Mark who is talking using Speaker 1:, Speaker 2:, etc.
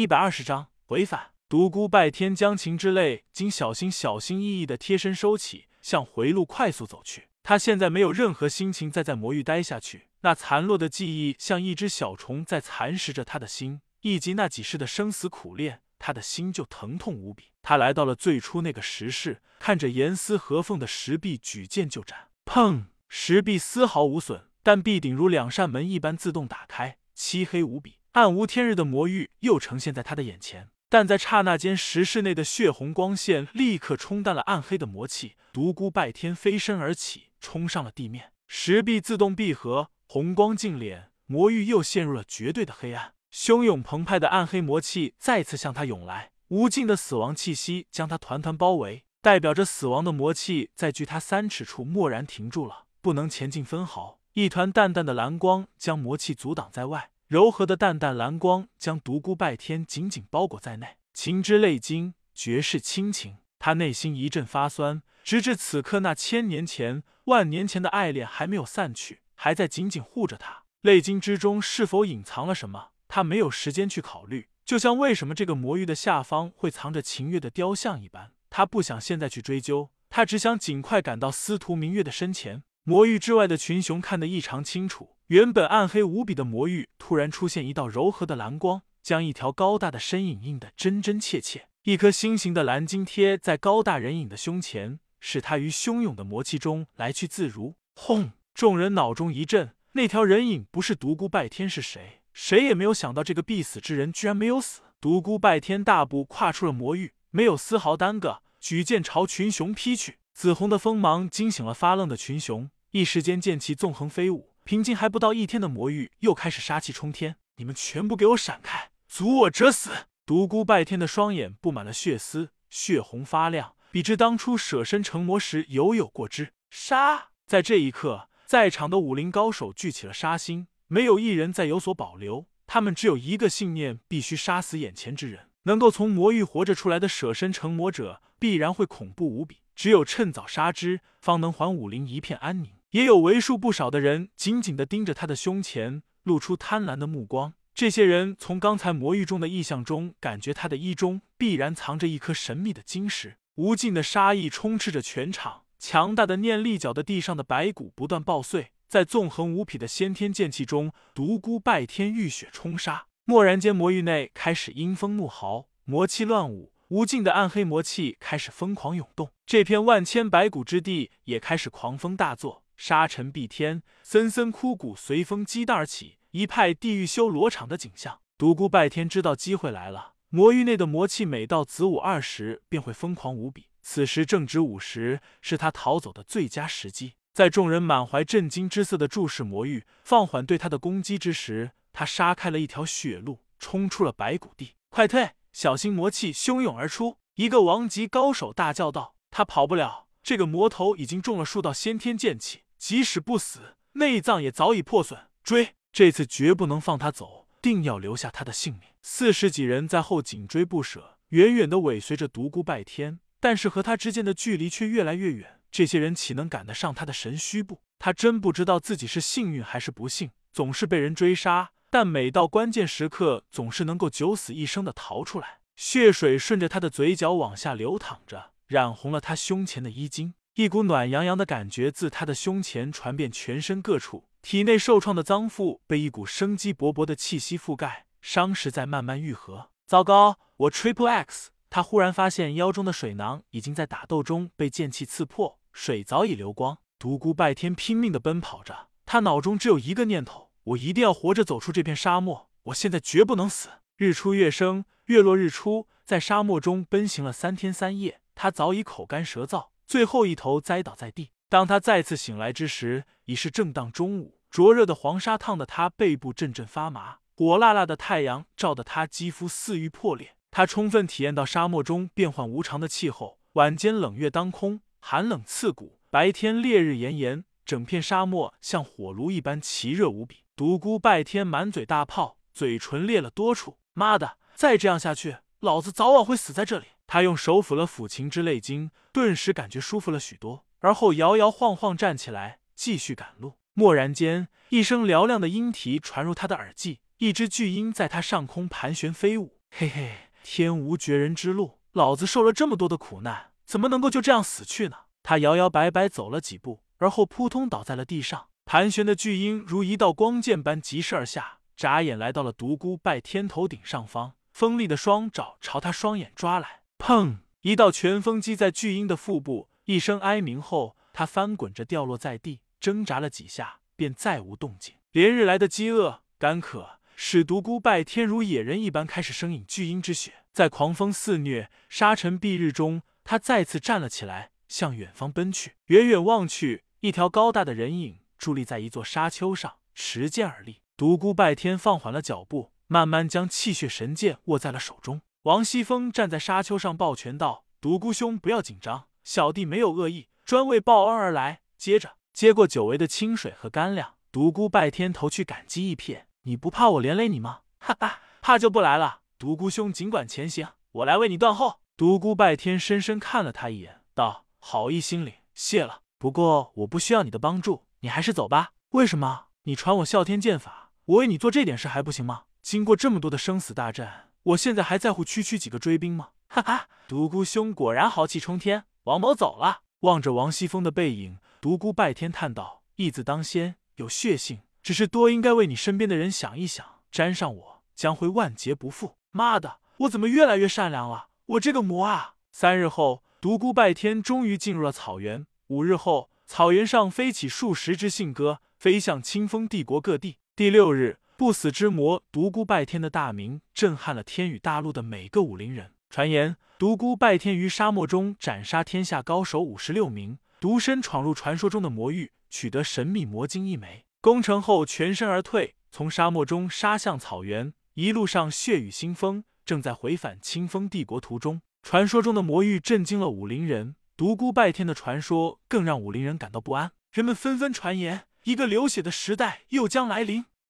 Speaker 1: 一百二十章回返。独孤拜天将情之泪经小心小心翼翼的贴身收起，向回路快速走去。他现在没有任何心情再在魔域待下去。那残落的记忆像一只小虫在蚕食着他的心，以及那几世的生死苦恋，他的心就疼痛无比。他来到了最初那个石室，看着严丝合缝的石壁，举剑就斩。砰！石壁丝毫无损，但壁顶如两扇门一般自动打开，漆黑无比。暗无天日的魔域又呈现在他的眼前，但在刹那间，石室内的血红光线立刻冲淡了暗黑的魔气。独孤拜天飞身而起，冲上了地面，石壁自动闭合，红光尽敛，魔域又陷入了绝对的黑暗。汹涌澎湃的暗黑魔气再次向他涌来，无尽的死亡气息将他团团包围，代表着死亡的魔气在距他三尺处蓦然停住了，不能前进分毫。一团淡淡的蓝光将魔气阻挡在外。柔和的淡淡蓝光将独孤拜天紧紧包裹在内，情之泪晶，绝世亲情。他内心一阵发酸，直至此刻，那千年前、万年前的爱恋还没有散去，还在紧紧护着他。泪晶之中是否隐藏了什么？他没有时间去考虑。就像为什么这个魔域的下方会藏着秦月的雕像一般，他不想现在去追究，他只想尽快赶到司徒明月的身前。魔域之外的群雄看得异常清楚。原本暗黑无比的魔域，突然出现一道柔和的蓝光，将一条高大的身影映得真真切切。一颗心形的蓝晶贴在高大人影的胸前，使他于汹涌的魔气中来去自如。轰！众人脑中一震，那条人影不是独孤拜天是谁？谁也没有想到，这个必死之人居然没有死。独孤拜天大步跨出了魔域，没有丝毫耽搁，举剑朝群雄劈去。紫红的锋芒惊醒了发愣的群雄，一时间剑气纵横飞舞。平静还不到一天的魔域又开始杀气冲天，你们全部给我闪开，阻我者死！独孤拜天的双眼布满了血丝，血红发亮，比之当初舍身成魔时犹有过之。杀！在这一刻，在场的武林高手聚起了杀心，没有一人再有所保留，他们只有一个信念：必须杀死眼前之人。能够从魔域活着出来的舍身成魔者，必然会恐怖无比，只有趁早杀之，方能还武林一片安宁。也有为数不少的人紧紧的盯着他的胸前，露出贪婪的目光。这些人从刚才魔域中的异象中，感觉他的衣中必然藏着一颗神秘的晶石。无尽的杀意充斥着全场，强大的念力搅得地上的白骨不断爆碎。在纵横无匹的先天剑气中，独孤拜天浴血冲杀。蓦然间，魔域内开始阴风怒号，魔气乱舞，无尽的暗黑魔气开始疯狂涌动。这片万千白骨之地也开始狂风大作。沙尘蔽天，森森枯骨随风激荡而起，一派地狱修罗场的景象。独孤拜天知道机会来了，魔域内的魔气每到子午二时便会疯狂无比，此时正值午时，是他逃走的最佳时机。在众人满怀震惊之色的注视魔域，放缓对他的攻击之时，他杀开了一条血路，冲出了白骨地。快退，小心魔气汹涌而出！一个王级高手大叫道：“他跑不了，这个魔头已经中了数道先天剑气。”即使不死，内脏也早已破损。追，这次绝不能放他走，定要留下他的性命。四十几人在后紧追不舍，远远的尾随着独孤拜天，但是和他之间的距离却越来越远。这些人岂能赶得上他的神虚步？他真不知道自己是幸运还是不幸，总是被人追杀，但每到关键时刻，总是能够九死一生的逃出来。血水顺着他的嘴角往下流淌着，染红了他胸前的衣襟。一股暖洋洋的感觉自他的胸前传遍全身各处，体内受创的脏腑被一股生机勃勃的气息覆盖，伤势在慢慢愈合。糟糕，我 Triple X！他忽然发现腰中的水囊已经在打斗中被剑气刺破，水早已流光。独孤拜天拼命的奔跑着，他脑中只有一个念头：我一定要活着走出这片沙漠！我现在绝不能死！日出月升，月落日出，在沙漠中奔行了三天三夜，他早已口干舌燥。最后一头栽倒在地。当他再次醒来之时，已是正当中午。灼热的黄沙烫得他背部阵阵发麻，火辣辣的太阳照得他肌肤似欲破裂。他充分体验到沙漠中变幻无常的气候。晚间冷月当空，寒冷刺骨；白天烈日炎炎，整片沙漠像火炉一般奇热无比。独孤拜天满嘴大泡，嘴唇裂了多处。妈的，再这样下去，老子早晚会死在这里。他用手抚了抚琴之泪经，顿时感觉舒服了许多，而后摇摇晃晃站起来，继续赶路。蓦然间，一声嘹亮的鹰啼传入他的耳际，一只巨鹰在他上空盘旋飞舞。嘿嘿，天无绝人之路，老子受了这么多的苦难，怎么能够就这样死去呢？他摇摇摆摆走了几步，而后扑通倒在了地上。盘旋的巨鹰如一道光剑般疾射而下，眨眼来到了独孤拜天头顶上方，锋利的双爪朝他双眼抓来。砰！一道拳风击在巨鹰的腹部，一声哀鸣后，他翻滚着掉落在地，挣扎了几下，便再无动静。连日来的饥饿、干渴，使独孤拜天如野人一般开始生饮巨鹰之血。在狂风肆虐、沙尘蔽日中，他再次站了起来，向远方奔去。远远望去，一条高大的人影伫立在一座沙丘上，持剑而立。独孤拜天放缓了脚步，慢慢将气血神剑握在了手中。王熙凤站在沙丘上，抱拳道：“独孤兄，不要紧张，小弟没有恶意，专为报恩而来。”接着接过久违的清水和干粮。独孤拜天投去感激一瞥，你不怕我连累你吗？哈哈，怕就不来了。独孤兄尽管前行，我来为你断后。独孤拜天深深看了他一眼，道：“好意心领，谢了。不过我不需要你的帮助，你还是走吧。为什么？你传我哮天剑法，我为你做这点事还不行吗？经过这么多的生死大战，我现在还在乎区区几个追兵吗？哈哈，独孤兄果然豪气冲天。王某走了。望着王熙凤的背影，独孤拜天叹道：“义字当先。”有血性，只是多应该为你身边的人想一想，沾上我将会万劫不复。妈的，我怎么越来越善良了？我这个魔啊！三日后，独孤拜天终于进入了草原。五日后，草原上飞起数十只信鸽，飞向清风帝国各地。第六日，不死之魔独孤拜天的大名震撼了天宇大陆的每个武林人。传言，独孤拜天于沙漠中斩杀天下高手五十六名，独身闯入传说中的魔域。取得神秘魔晶一枚，攻城后全身而退，从沙漠中杀向草原，一路上血雨腥风。正在回返清风帝国途中，传说中的魔域震惊了武林人，独孤拜天的传说更让武林人感到不安。人们纷纷传言，一个流血的时代又将来临。